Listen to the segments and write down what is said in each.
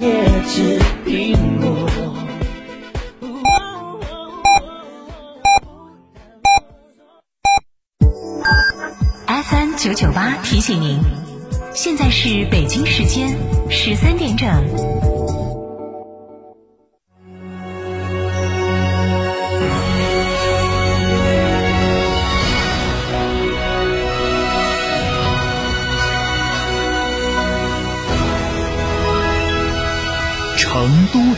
椰汁苹果。FM 九九八提醒您，现在是北京时间十三点整。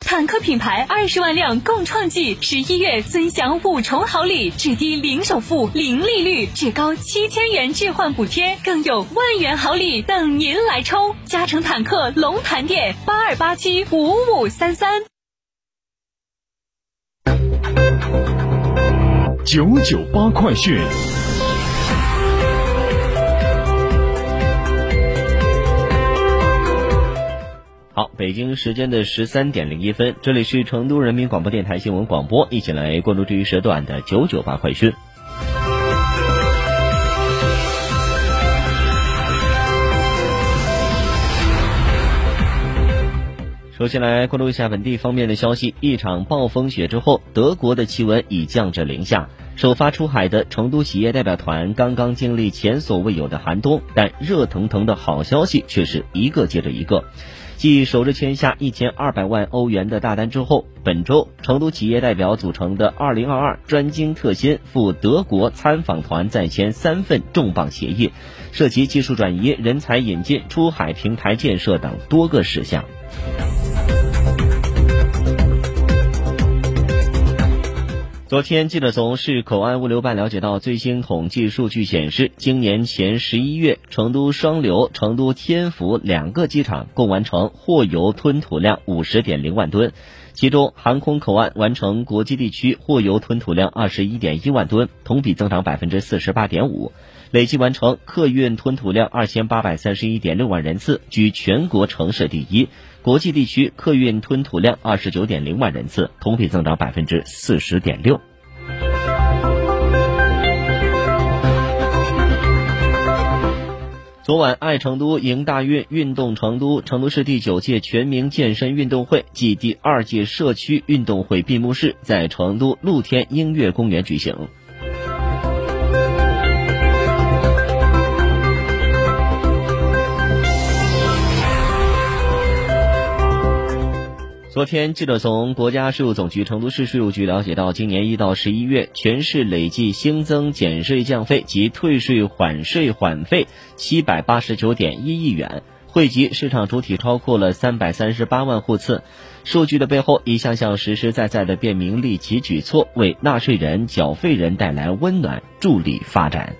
坦克品牌二十万辆共创季，十一月尊享五重好礼，至低零首付、零利率，至高七千元置换补贴，更有万元好礼等您来抽。嘉诚坦克龙潭店八二八七五五三三九九八快讯。北京时间的十三点零一分，这里是成都人民广播电台新闻广播，一起来关注这一时段的九九八快讯。首先来关注一下本地方面的消息，一场暴风雪之后，德国的气温已降至零下。首发出海的成都企业代表团刚刚经历前所未有的寒冬，但热腾腾的好消息却是一个接着一个。继首日签下一千二百万欧元的大单之后，本周成都企业代表组成的二零二二专精特新赴德国参访团再签三份重磅协议，涉及技术转移、人才引进、出海平台建设等多个事项。昨天，记者从市口岸物流办了解到，最新统计数据显示，今年前十一月，成都双流、成都天府两个机场共完成货邮吞吐量五十点零万吨，其中航空口岸完成国际地区货邮吞吐量二十一点一万吨，同比增长百分之四十八点五，累计完成客运吞吐量二千八百三十一点六万人次，居全国城市第一。国际地区客运吞吐量二十九点零万人次，同比增长百分之四十点六。昨晚，爱成都迎大运，运动成都成都市第九届全民健身运动会暨第二届社区运动会闭幕式在成都露天音乐公园举行。昨天，记者从国家税务总局成都市税务局了解到，今年一到十一月，全市累计新增减税降费及退税缓税缓费七百八十九点一亿元，惠及市场主体超过了三百三十八万户次。数据的背后，一项项实实在在的便民利企举措，为纳税人、缴费人带来温暖，助力发展。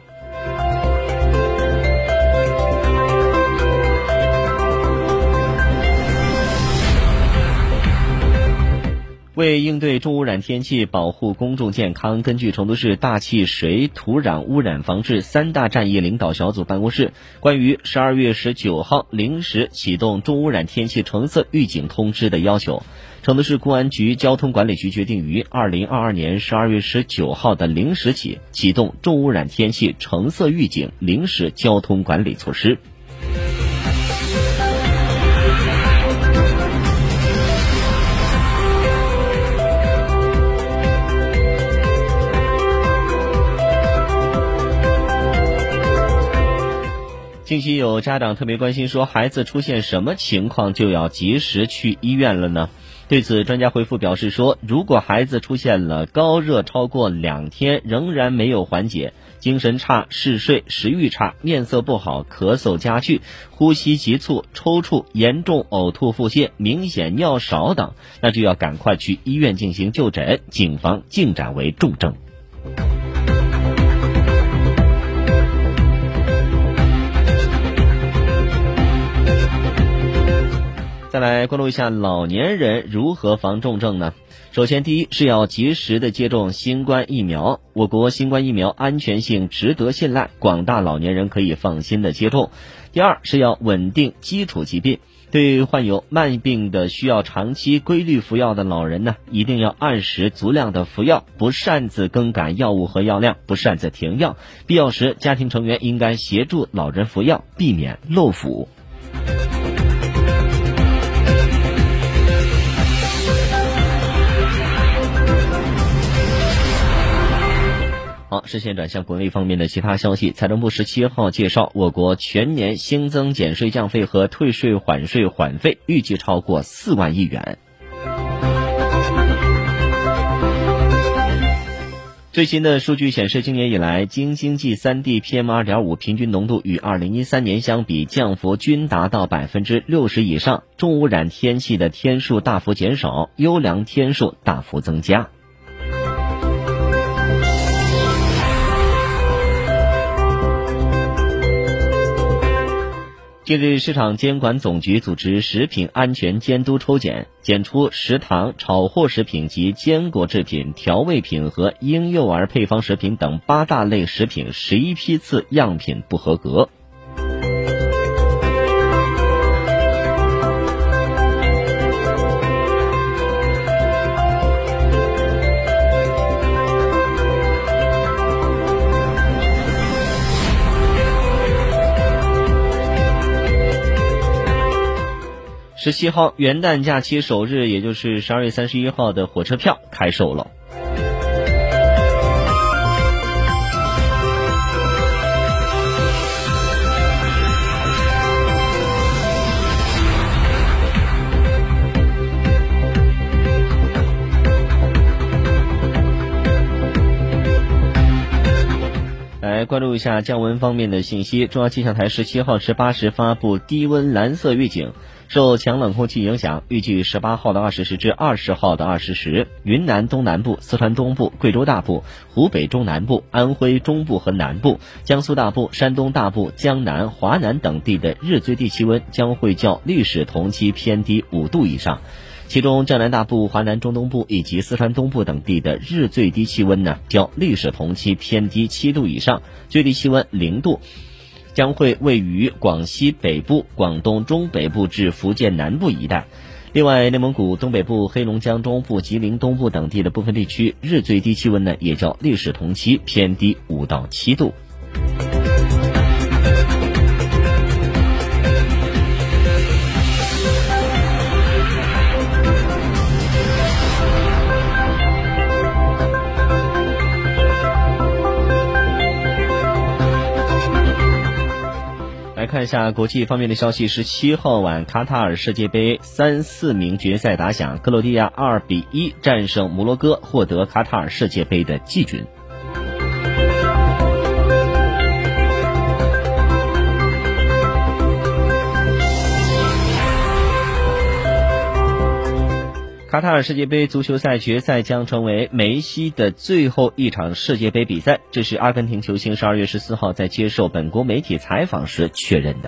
为应对重污染天气，保护公众健康，根据成都市大气、水、土壤污染防治三大战役领导小组办公室关于十二月十九号零时启动重污染天气橙色预警通知的要求，成都市公安局交通管理局决定于二零二二年十二月十九号的零时起启动重污染天气橙色预警临时交通管理措施。近期有家长特别关心，说孩子出现什么情况就要及时去医院了呢？对此，专家回复表示说，如果孩子出现了高热超过两天仍然没有缓解，精神差、嗜睡、食欲差、面色不好、咳嗽加剧、呼吸急促、抽搐、严重呕吐、腹泻、明显尿少等，那就要赶快去医院进行就诊，谨防进展为重症。再来关注一下老年人如何防重症呢？首先，第一是要及时的接种新冠疫苗。我国新冠疫苗安全性值得信赖，广大老年人可以放心的接种。第二是要稳定基础疾病，对患有慢病的需要长期规律服药的老人呢，一定要按时足量的服药，不擅自更改药物和药量，不擅自停药。必要时，家庭成员应该协助老人服药，避免漏服。好，视线转向国内方面的其他消息。财政部十七号介绍，我国全年新增减税降费和退税缓税缓费预计超过四万亿元。最新的数据显示，今年以来，京津冀三地 PM 二点五平均浓度与二零一三年相比降幅均达到百分之六十以上，重污染天气的天数大幅减少，优良天数大幅增加。近日，市场监管总局组织食品安全监督抽检，检出食堂、炒货食品及坚果制品、调味品和婴幼儿配方食品等八大类食品十一批次样品不合格。十七号元旦假期首日，也就是十二月三十一号的火车票开售了。来关注一下降温方面的信息。中央气象台十七号十八时发布低温蓝色预警。受强冷空气影响，预计十八号的二十时至二十号的二十时，云南东南部、四川东部、贵州大部、湖北中南部、安徽中部和南部、江苏大部、山东大部、江南、华南等地的日最低气温将会较历史同期偏低五度以上。其中，江南大部、华南中东部以及四川东部等地的日最低气温呢，较历史同期偏低七度以上，最低气温零度。将会位于广西北部、广东中北部至福建南部一带。另外，内蒙古东北部、黑龙江中部、吉林东部等地的部分地区日最低气温呢，也较历史同期偏低五到七度。看一下国际方面的消息，十七号晚，卡塔尔世界杯三四名决赛打响，克罗地亚二比一战胜摩洛哥，获得卡塔尔世界杯的季军。卡塔尔世界杯足球赛决赛将成为梅西的最后一场世界杯比赛，这是阿根廷球星十二月十四号在接受本国媒体采访时确认的。